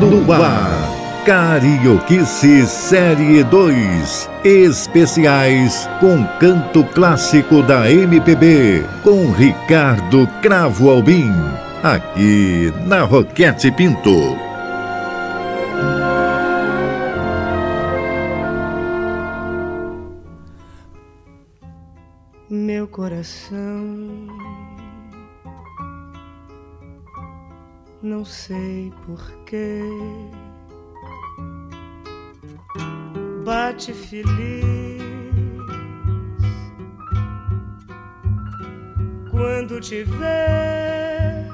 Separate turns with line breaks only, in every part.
No ar, Carioquice Série 2. Especiais com canto clássico da MPB. Com Ricardo Cravo Albim. Aqui na Roquete Pinto.
Coração não sei porquê. Bate feliz quando te vê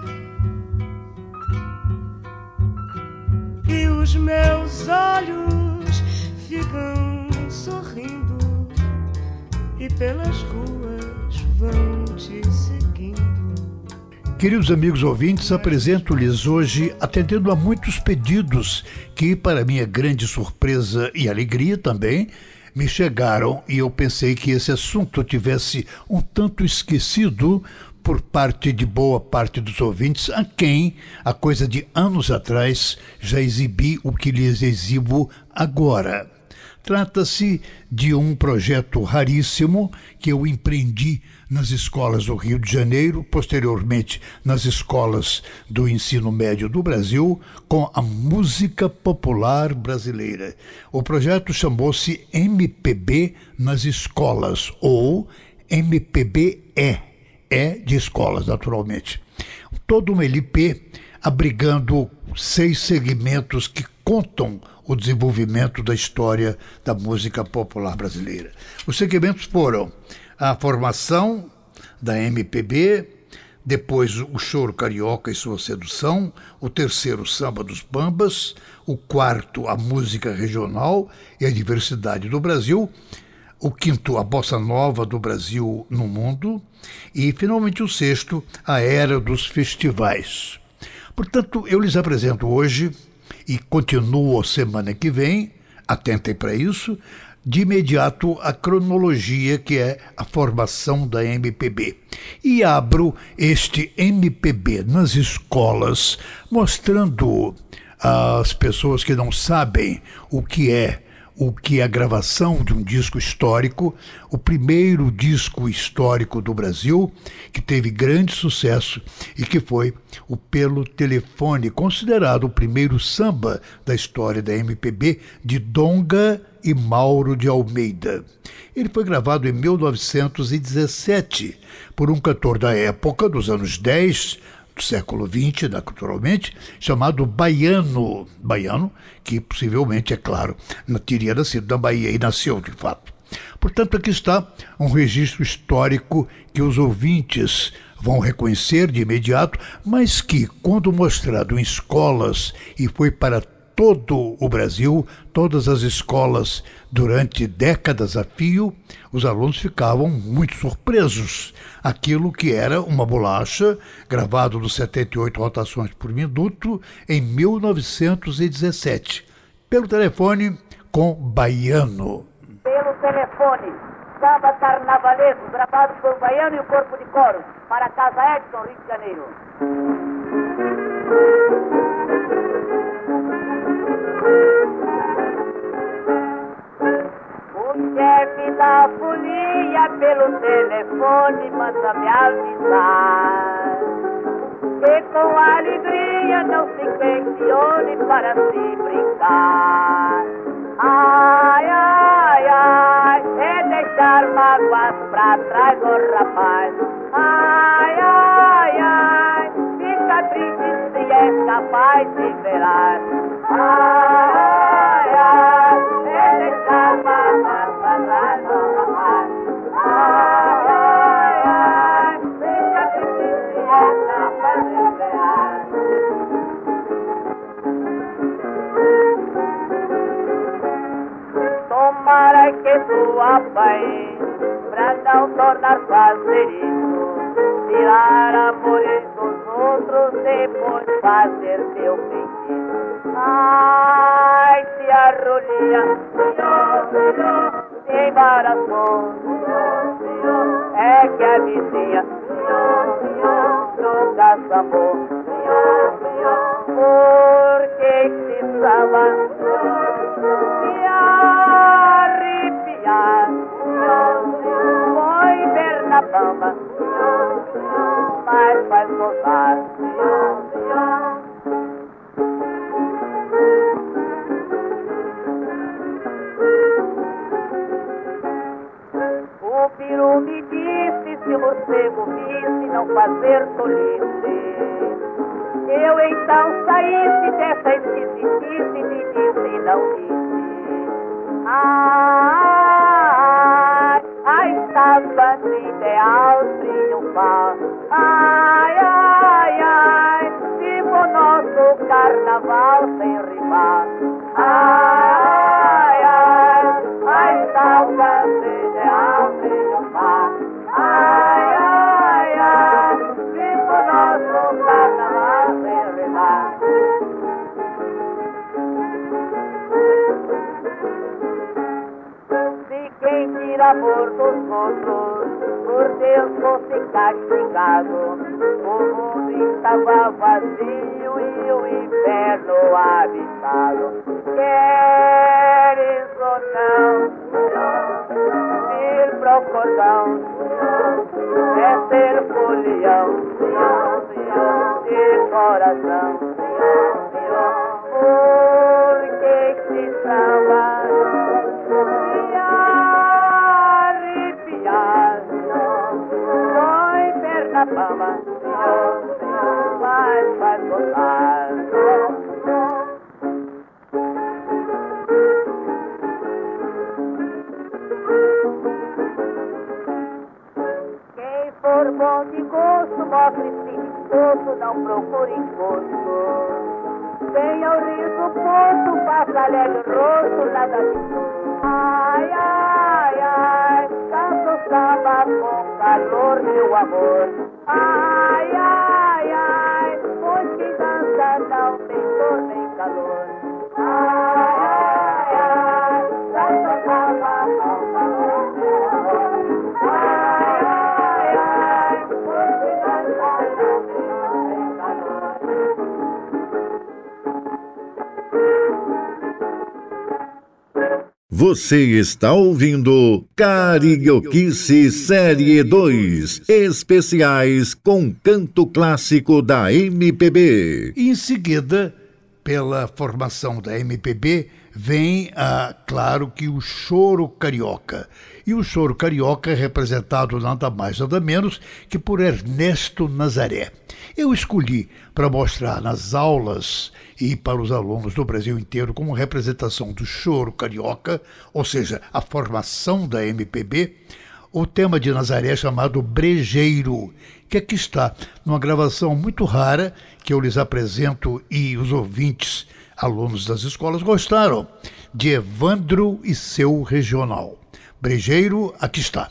e os meus olhos ficam sorrindo e pelas ruas te.
Queridos amigos ouvintes, apresento-lhes hoje, atendendo a muitos pedidos que, para minha grande surpresa e alegria também, me chegaram e eu pensei que esse assunto tivesse um tanto esquecido por parte de boa parte dos ouvintes, a quem, há coisa de anos atrás, já exibi o que lhes exibo agora. Trata-se de um projeto raríssimo que eu empreendi nas escolas do Rio de Janeiro, posteriormente nas escolas do ensino médio do Brasil, com a música popular brasileira. O projeto chamou-se MPB nas escolas, ou MPBE, é de escolas, naturalmente. Todo um LP abrigando seis segmentos que contam o desenvolvimento da história da música popular brasileira. Os segmentos foram a formação da MPB, depois o choro carioca e sua sedução, o terceiro samba dos bambas, o quarto a música regional e a diversidade do Brasil, o quinto a bossa nova do Brasil no mundo e finalmente o sexto a era dos festivais. Portanto, eu lhes apresento hoje e continuo semana que vem, atentem para isso, de imediato a cronologia que é a formação da MPB. E abro este MPB nas escolas, mostrando às pessoas que não sabem o que é o que é a gravação de um disco histórico, o primeiro disco histórico do Brasil, que teve grande sucesso e que foi o Pelo Telefone, considerado o primeiro samba da história da MPB de Donga e Mauro de Almeida. Ele foi gravado em 1917 por um cantor da época, dos anos 10, do século XX, naturalmente, chamado Baiano. Baiano, que possivelmente, é claro, teria nascido na Bahia e nasceu de fato. Portanto, aqui está um registro histórico que os ouvintes vão reconhecer de imediato, mas que, quando mostrado em escolas e foi para todo o Brasil, todas as escolas, durante décadas a fio, os alunos ficavam muito surpresos. Aquilo que era uma bolacha, gravado nos 78 rotações por minuto, em 1917, pelo telefone com Baiano.
Pelo telefone, samba carnavalesco, gravado por Baiano e o Corpo de Coro, para Casa Edson, Rio de Janeiro. Pelo telefone manda me avisar que com alegria não se questione para se brincar. Ai, ai, ai, é deixar mágoas pra trás, ô oh, rapaz. Ai, ai, ai, fica triste se é capaz de verar. Tornar fazer isso. Tirar amores dos outros, depois fazer teu feitiço. Ai, se a rolinha se embaraçou, é que a vizinha nunca samou. Porque se esquisitice e disse e não disse. Ai, estava no ideal triunfar. Fosse castigado, o mundo estava vazio e o inferno habitado. Queres ou não, vir pro cordão, é ser folião, de coração.
Você está ouvindo Carioquice Série 2, especiais com canto clássico da MPB.
Em seguida, pela formação da MPB, vem, a, claro que o choro carioca. E o choro carioca é representado nada mais nada menos que por Ernesto Nazaré. Eu escolhi para mostrar nas aulas e para os alunos do Brasil inteiro como representação do choro carioca, ou seja, a formação da MPB, o tema de Nazaré chamado Brejeiro, que aqui está numa gravação muito rara que eu lhes apresento e os ouvintes, alunos das escolas, gostaram, de Evandro e seu regional. Brejeiro, aqui está.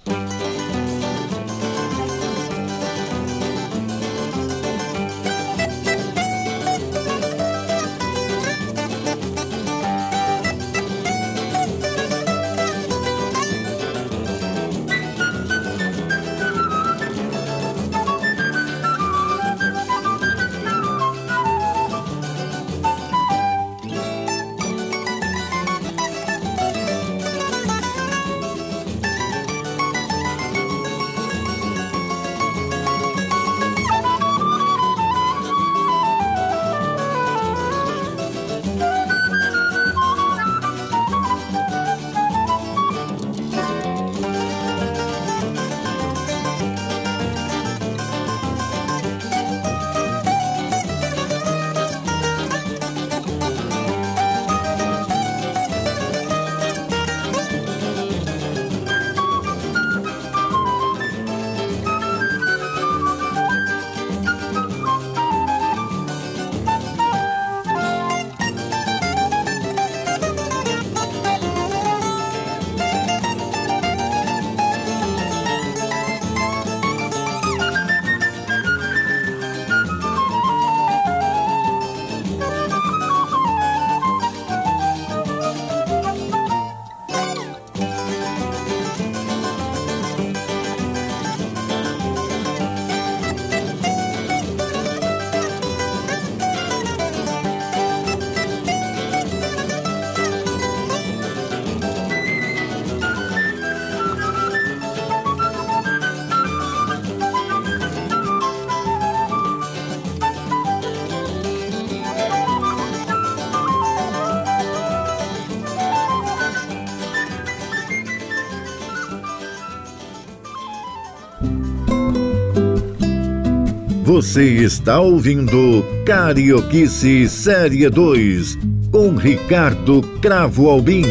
Você está ouvindo Carioquice Série 2 com Ricardo Cravo Albim.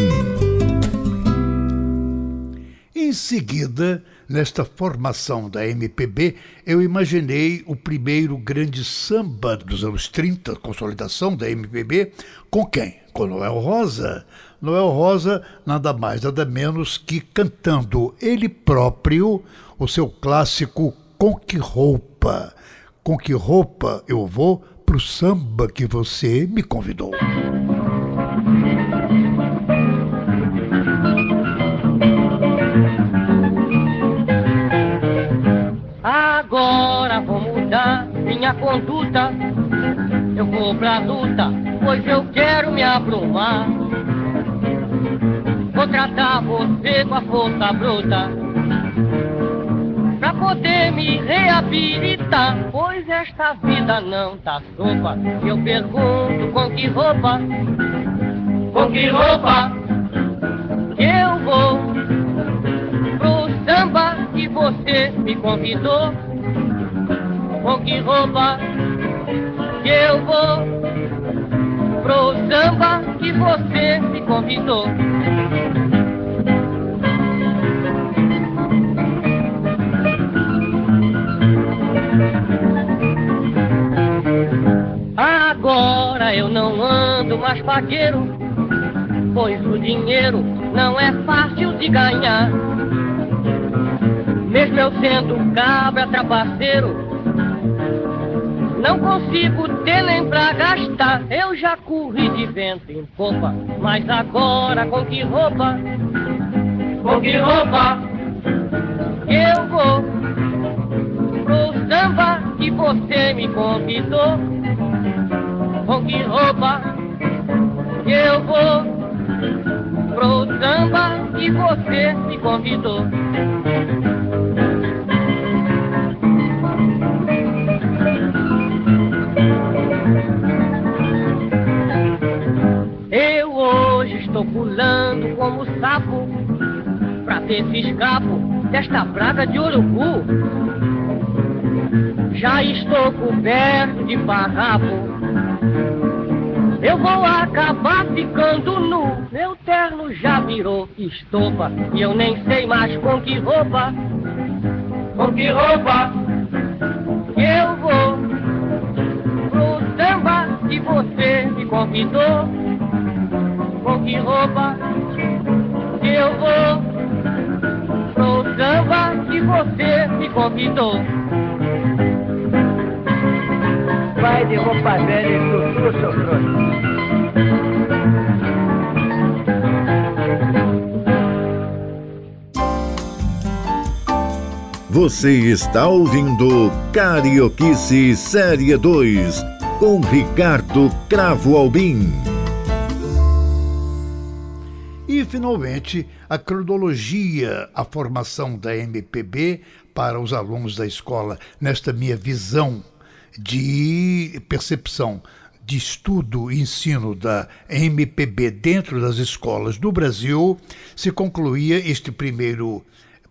Em seguida, nesta formação da MPB, eu imaginei o primeiro grande samba dos anos 30, consolidação da MPB, com quem? Com Noel Rosa. Noel Rosa, nada mais, nada menos que cantando ele próprio o seu clássico Com Que Roupa. Com que roupa eu vou pro samba que você me convidou?
Agora vou mudar minha conduta. Eu vou pra luta, pois eu quero me abrumar. Vou tratar você com a força bruta. Poder me reabilitar, pois esta vida não tá sopa. Eu pergunto com que roupa, com que roupa eu vou pro samba que você me convidou. Com que roupa eu vou pro samba que você me convidou. Não ando mais paqueiro, pois o dinheiro não é fácil de ganhar. Mesmo eu sendo cabra trapaceiro, não consigo ter nem pra gastar. Eu já corri de vento em popa, mas agora com que roupa? Com que roupa? Eu vou pro samba que você me convidou. Com que roupa? Eu vou pro samba que você me convidou. Eu hoje estou pulando como sapo pra ver se escapo desta praga de urubu. Já estou coberto de farrapo. Eu vou acabar ficando nu. Meu terno já virou estopa e eu nem sei mais com que roupa. Com que roupa eu vou pro samba que você me convidou. Com que roupa eu vou pro samba que você me convidou.
Vai de roupa velha e tutu, seu trouxa.
Você está ouvindo Carioquice Série 2 com Ricardo Cravo Albim.
E, finalmente, a cronologia, a formação da MPB para os alunos da escola, nesta minha visão de percepção de estudo e ensino da MPB dentro das escolas do Brasil, se concluía este primeiro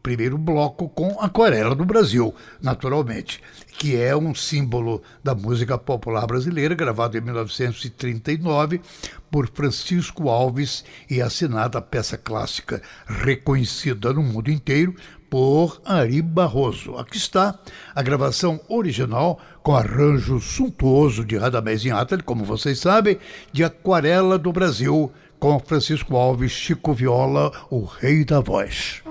primeiro bloco com Aquarela do Brasil, naturalmente, que é um símbolo da música popular brasileira, gravado em 1939 por Francisco Alves e assinada a peça clássica reconhecida no mundo inteiro por Ari Barroso. Aqui está a gravação original com arranjo suntuoso de Radamés Inátali, como vocês sabem, de Aquarela do Brasil, com Francisco Alves, Chico Viola, o rei da voz.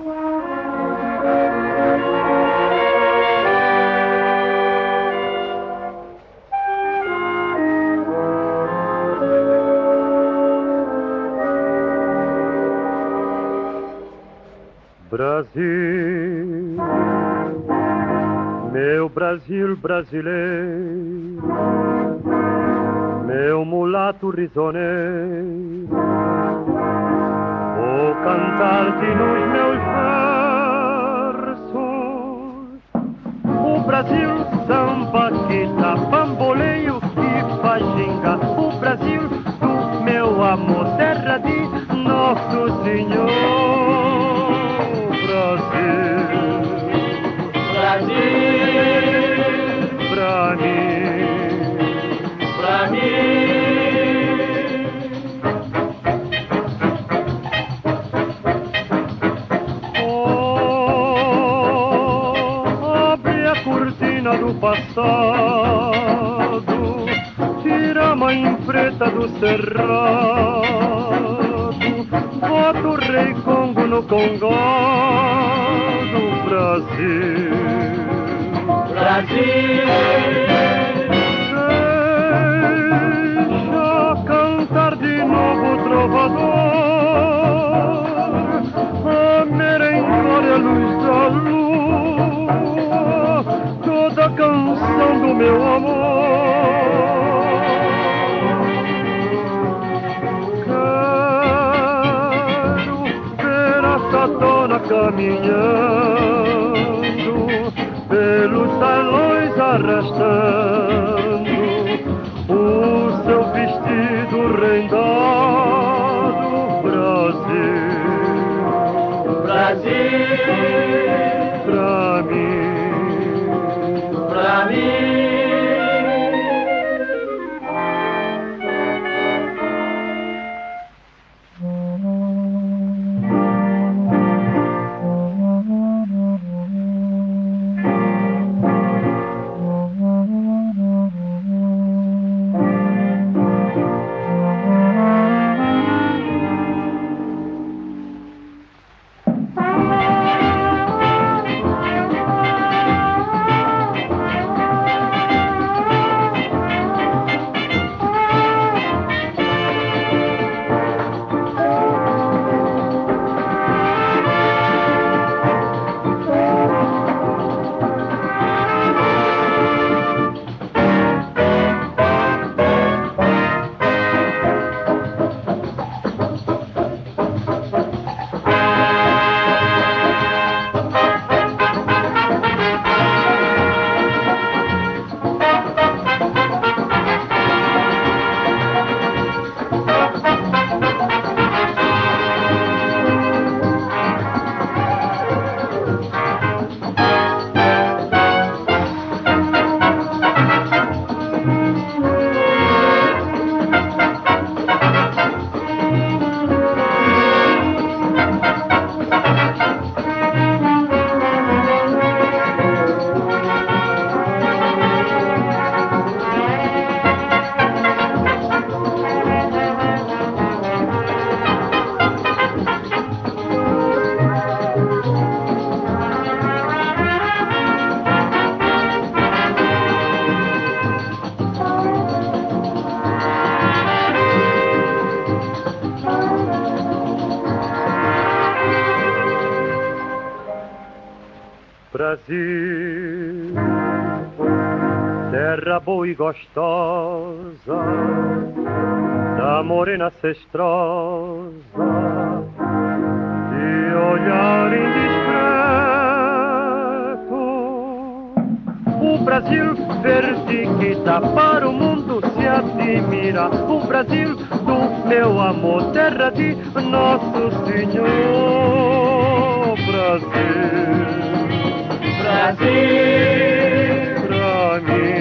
Brasil, meu Brasil brasileiro, meu mulato risoneiro, vou cantar-te nos meus versos. O Brasil samba que tá bamboleio e faz ginga, o Brasil do meu amor, terra de Nosso Senhor. Cerrado Voto rei Congo no Congo do Brasil.
Brasil
Deixa cantar de novo trovador. A merengue luz da lua. Toda canção do meu amor dona gostosa, da morena cestrosa, de olhar indiscreto. O Brasil verde que dá para o mundo se admira. O Brasil do meu amor, terra de Nosso Senhor. Brasil.
Brasil
pra mim,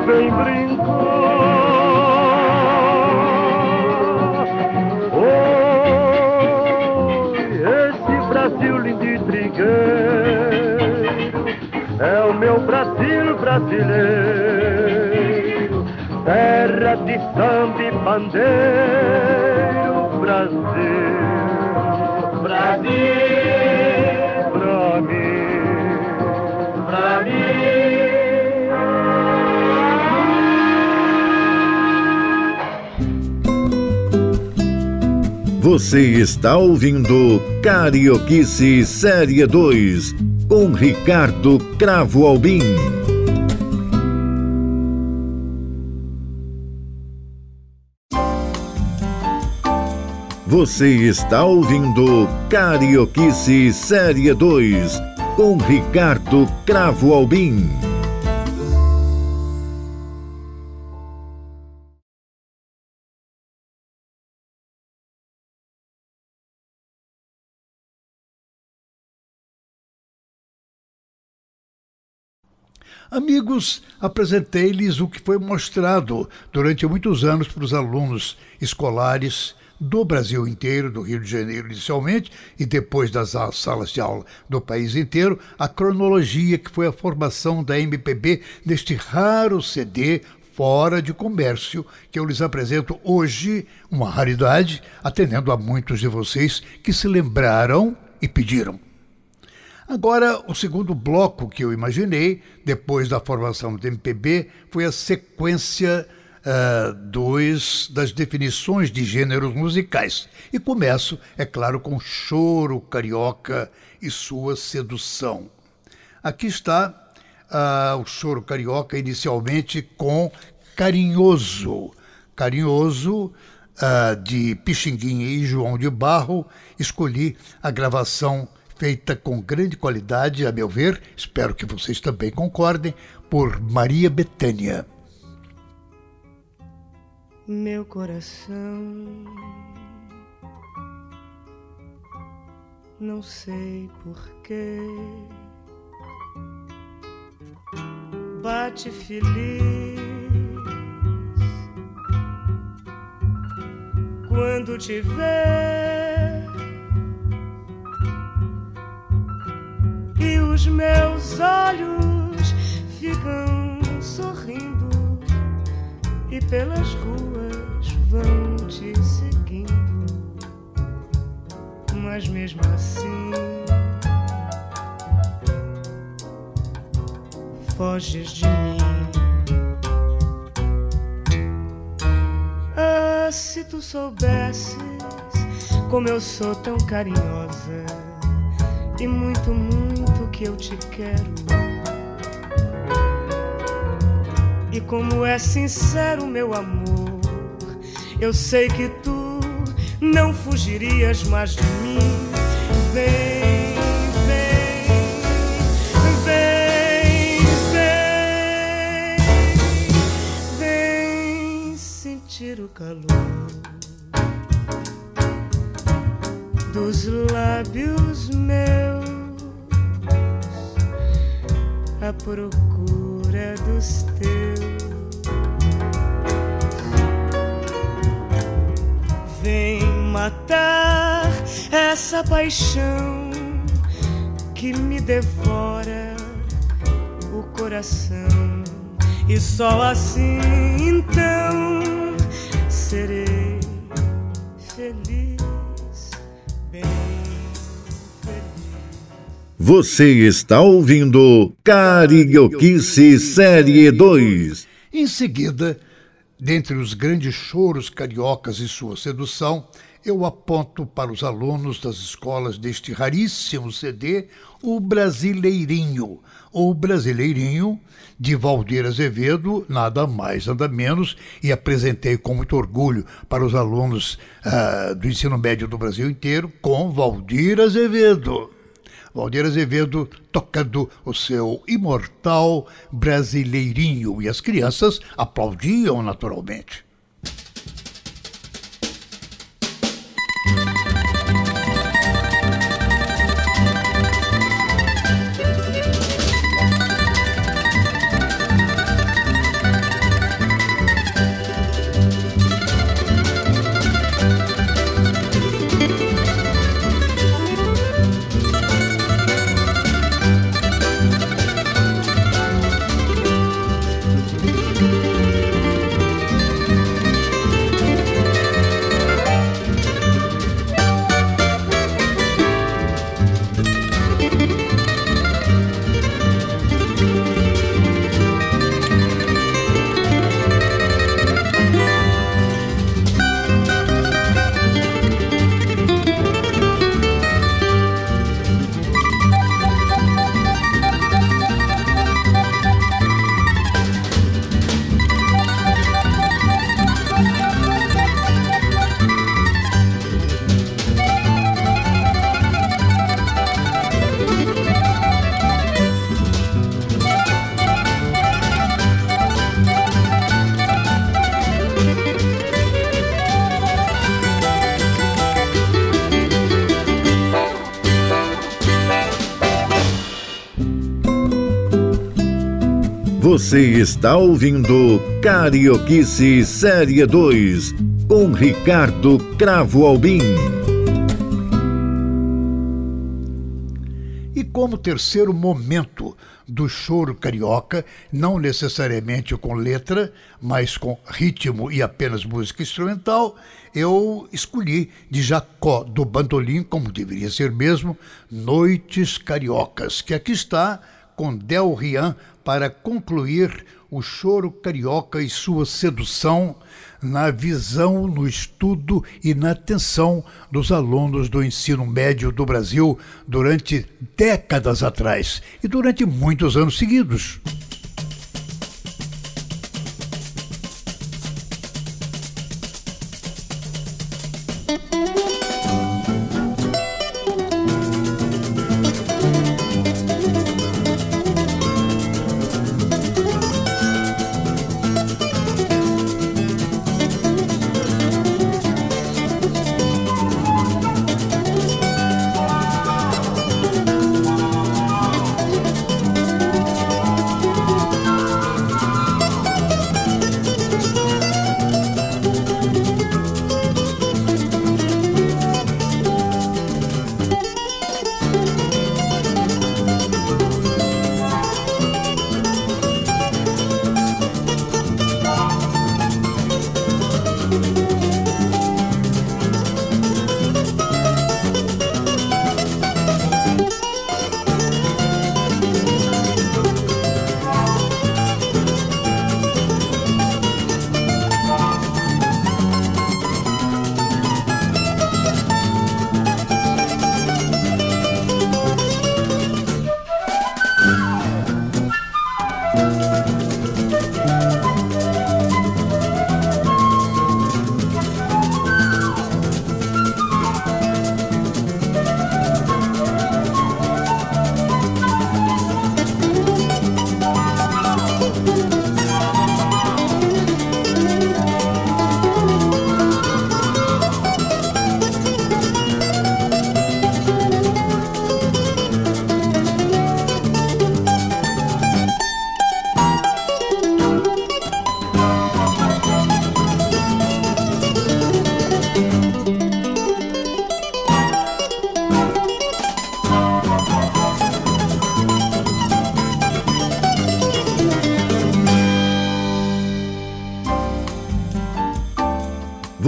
vem brincar. Oi, esse Brasil lindo e trigueiro é o meu Brasil brasileiro, terra de samba e bandeiro, Brasil,
Brasil
Você está ouvindo Carioquice Série 2 com Ricardo Cravo Albim. Você está ouvindo Carioquice Série 2 com Ricardo Cravo Albim.
Amigos, apresentei-lhes o que foi mostrado durante muitos anos para os alunos escolares do Brasil inteiro, do Rio de Janeiro inicialmente, e depois das salas de aula do país inteiro, a cronologia que foi a formação da MPB neste raro CD fora de comércio que eu lhes apresento hoje, uma raridade, atendendo a muitos de vocês que se lembraram e pediram. Agora, o segundo bloco que eu imaginei, depois da formação do MPB, foi a sequência uh, dos, das definições de gêneros musicais. E começo, é claro, com choro carioca e sua sedução. Aqui está uh, o choro carioca, inicialmente com Carinhoso. Carinhoso, uh, de Pixinguinha e João de Barro, escolhi a gravação feita com grande qualidade, a meu ver, espero que vocês também concordem, por Maria Betânia.
Meu coração, não sei porquê, bate feliz quando te vê e os meus olhos ficam sorrindo e pelas ruas vão te seguindo, mas mesmo assim foges de mim. Ah, se tu soubesses como eu sou tão carinhosa e muito, muito que eu te quero. E como é sincero meu amor, eu sei que tu não fugirias mais de mim. Vem, vem, vem, vem sentir o calor dos lábios meus à procura dos teus. Vem matar essa paixão que me devora o coração, e só assim então serei feliz.
Você está ouvindo Carioquice Série 2.
Em seguida, dentre os grandes choros cariocas e sua sedução, eu aponto para os alunos das escolas deste raríssimo CD o Brasileirinho. O Brasileirinho, de Valdir Azevedo, nada mais, nada menos, e apresentei com muito orgulho para os alunos uh, do ensino médio do Brasil inteiro com Valdir Azevedo. Valdir Azevedo tocando o seu imortal brasileirinho e as crianças aplaudiam naturalmente.
Você está ouvindo Carioquice Série 2 com Ricardo Cravo Albim.
E como terceiro momento do choro carioca, não necessariamente com letra, mas com ritmo e apenas música instrumental, eu escolhi de Jacó do Bandolim, como deveria ser mesmo, Noites Cariocas, que aqui está com Del Rian para concluir o choro carioca e sua sedução na visão, no estudo e na atenção dos alunos do ensino médio do Brasil durante décadas atrás e durante muitos anos seguidos.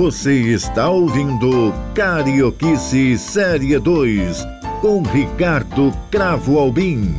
Você está ouvindo Carioquice Série 2 com Ricardo Cravo Albim.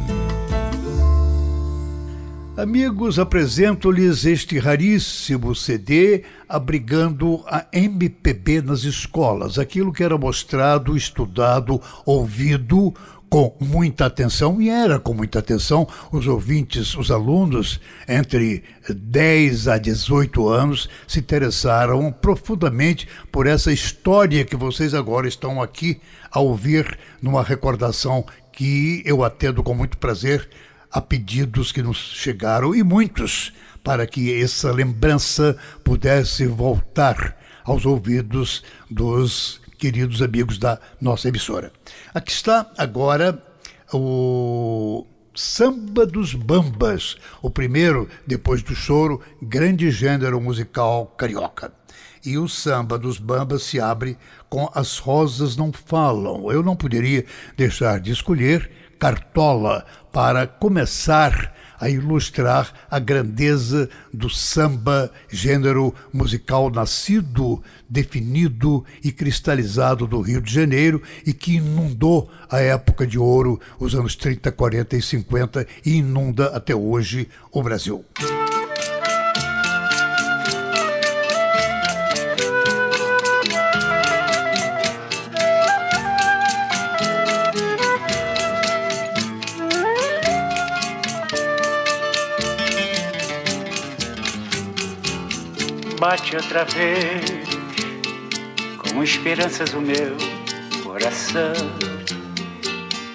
Amigos, apresento-lhes este raríssimo CD abrigando a MPB nas escolas, aquilo que era mostrado, estudado, ouvido com muita atenção, e era com muita atenção, os ouvintes, os alunos entre 10 a 18 anos se interessaram profundamente por essa história que vocês agora estão aqui a ouvir numa recordação que eu atendo com muito prazer a pedidos que nos chegaram e muitos para que essa lembrança pudesse voltar aos ouvidos dos queridos amigos da nossa emissora. Aqui está agora o Samba dos Bambas, o primeiro, depois do choro, grande gênero musical carioca. E o samba dos bambas se abre com As Rosas Não Falam. Eu não poderia deixar de escolher Cartola para começar a ilustrar a grandeza do samba, gênero musical nascido, definido e cristalizado do Rio de Janeiro e que inundou a época de ouro, os anos 30, 40 e 50 e inunda até hoje o Brasil.
Outra vez, com esperanças o meu coração.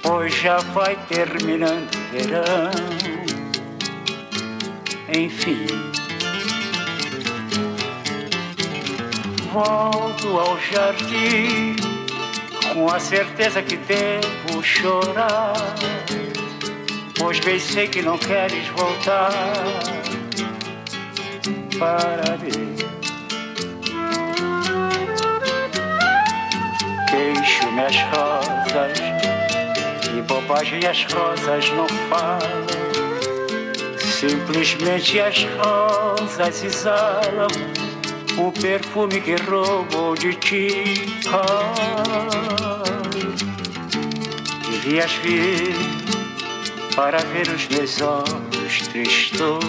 Pois já vai terminando o verão. Enfim, volto ao jardim com a certeza que devo chorar Pois bem sei que não queres voltar para mim. Queixo-me as rosas e bobagem as rosas não falam. Simplesmente as rosas exalam o perfume que roubou de ti. Devias vir para ver os meus olhos tristos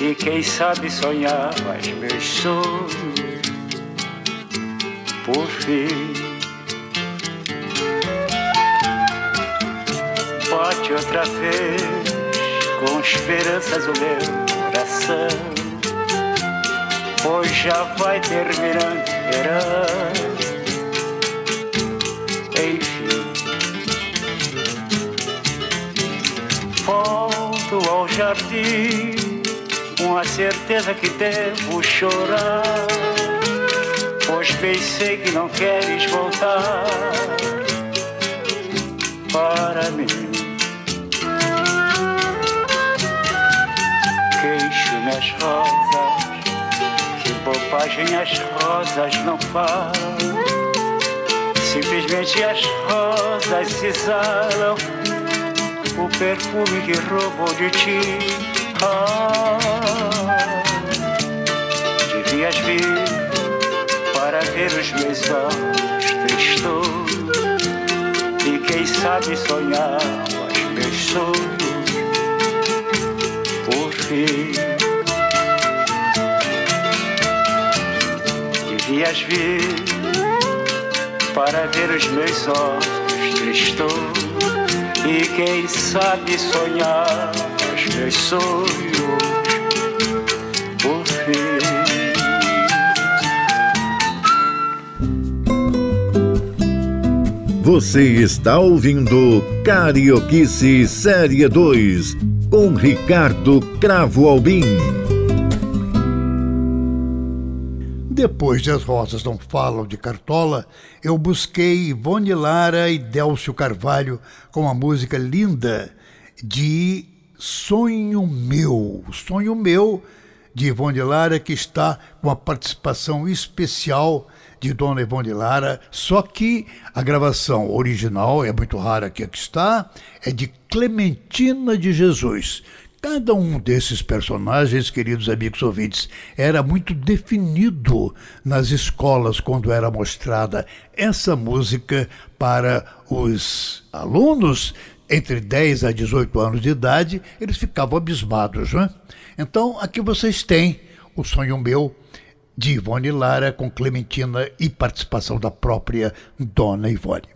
e quem sabe sonhar mais meus sonhos por fim. Bate outra vez com esperanças o meu coração, pois já vai terminando verão. Enfim, volto ao jardim com a certeza que devo chorar, pois pensei que não queres voltar para mim. As rosas, que bobagem as rosas não falam. Simplesmente as rosas se exalam o perfume que roubou de ti. Ah, devias vir para ver os meus olhos tristos e quem sabe sonhar os meus sonhos por fim. Devias vir para ver os meus olhos tristos e quem sabe sonhar os meus sonhos por fim.
Você está ouvindo Carioquice Série 2 com Ricardo Cravo Albim.
Depois de As Rosas Não Falam de Cartola, eu busquei Ivone Lara e Délcio Carvalho com a música linda de Sonho Meu. Sonho Meu, de Ivone Lara, que está com a participação especial de Dona Ivone Lara, só que a gravação original é muito rara que aqui está, é de Clementina de Jesus. Cada um desses personagens, queridos amigos ouvintes, era muito definido nas escolas quando era mostrada essa música para os alunos entre 10 a 18 anos de idade, eles ficavam abismados, não é? Então, aqui vocês têm o sonho meu de Ivone Lara com Clementina e participação da própria Dona Ivone.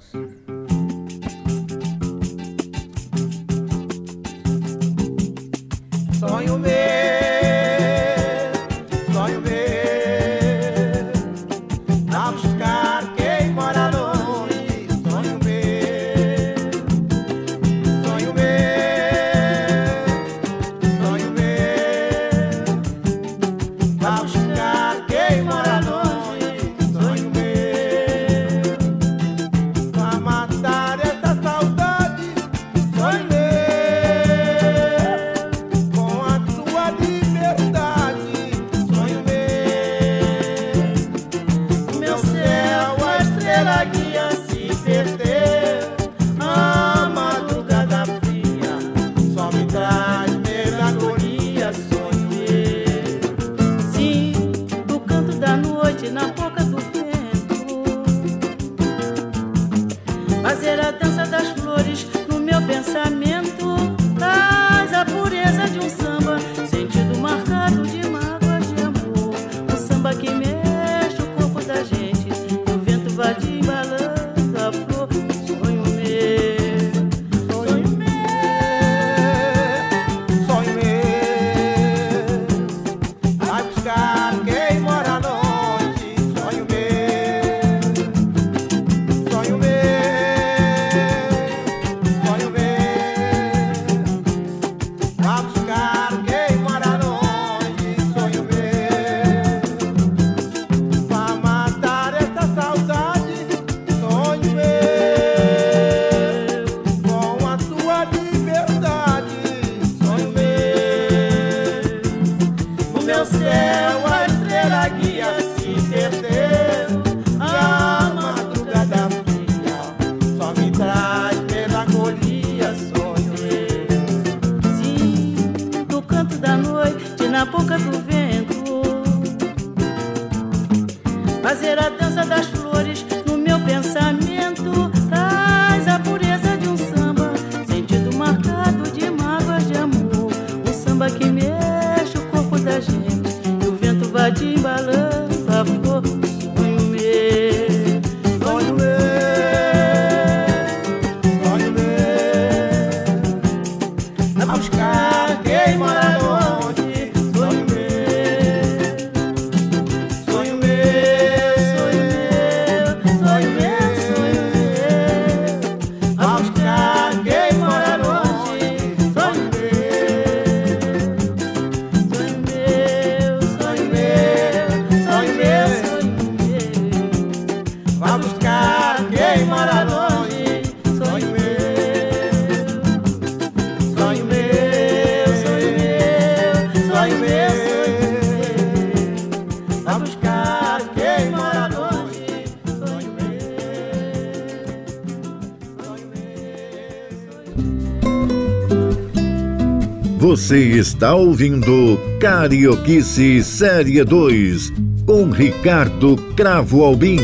Você está ouvindo Carioquice Série 2 com Ricardo Cravo Albim.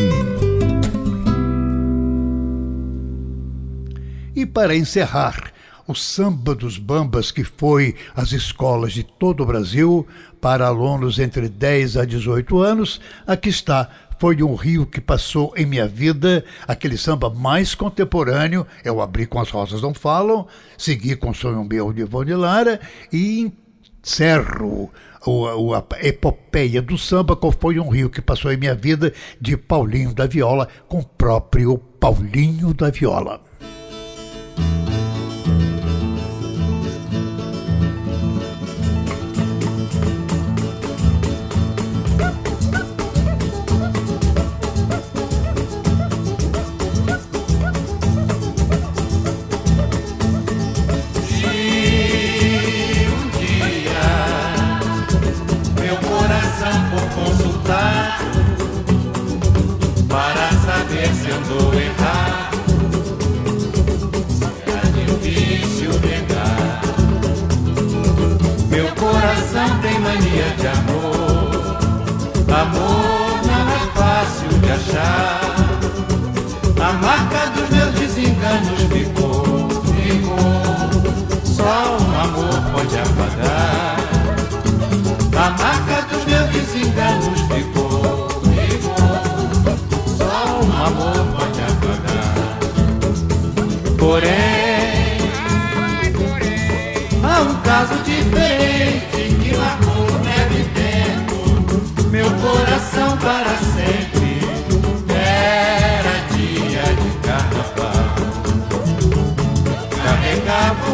E para encerrar, o Samba dos Bambas, que foi às escolas de todo o Brasil para alunos entre 10 a 18 anos, aqui está foi um rio que passou em minha vida, aquele samba mais contemporâneo. Eu abri com As Rosas Não Falam, segui com Sonho Meu de Ivone Lara e encerro o, a epopeia do samba, qual foi um rio que passou em minha vida, de Paulinho da Viola, com o próprio Paulinho da Viola.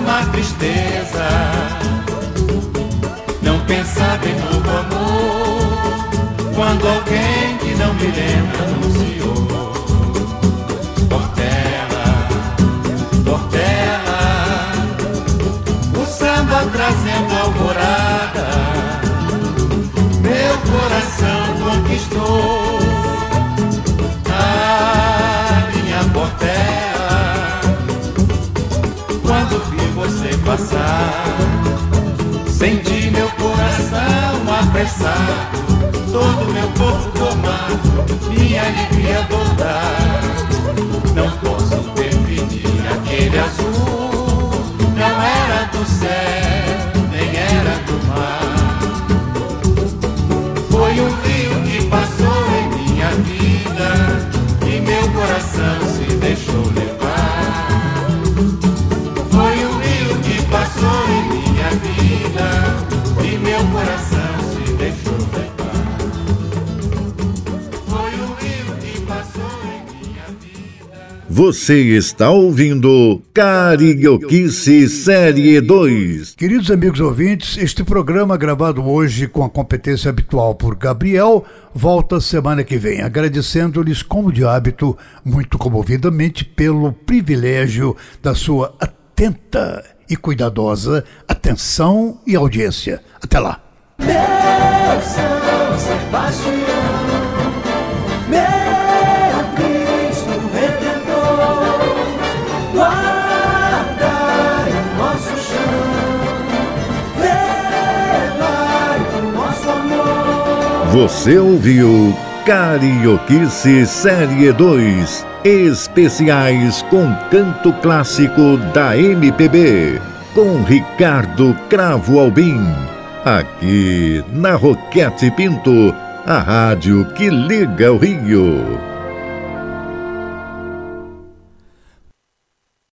uma tristeza. Não pensar bem no amor quando alguém que não me lembra anunciou. Portela, Portela, o samba trazendo alvorada. Meu coração conquistou. Senti meu coração apressado, todo meu corpo tomado, minha alegria voltar. Não posso definir aquele azul, não era do céu, nem era do mar. Foi um rio que passou em minha vida e meu coração se deixou levar.
Você está ouvindo Carioquice Série 2.
Queridos amigos ouvintes, este programa gravado hoje com a competência habitual por Gabriel volta semana que vem, agradecendo-lhes, como de hábito, muito comovidamente pelo privilégio da sua atenta e cuidadosa atenção e audiência. Até lá. Meu São Sebastião.
Você ouviu Carioquice Série 2 Especiais com canto clássico da MPB com Ricardo Cravo Albim. Aqui na Roquete Pinto, a rádio que liga o Rio.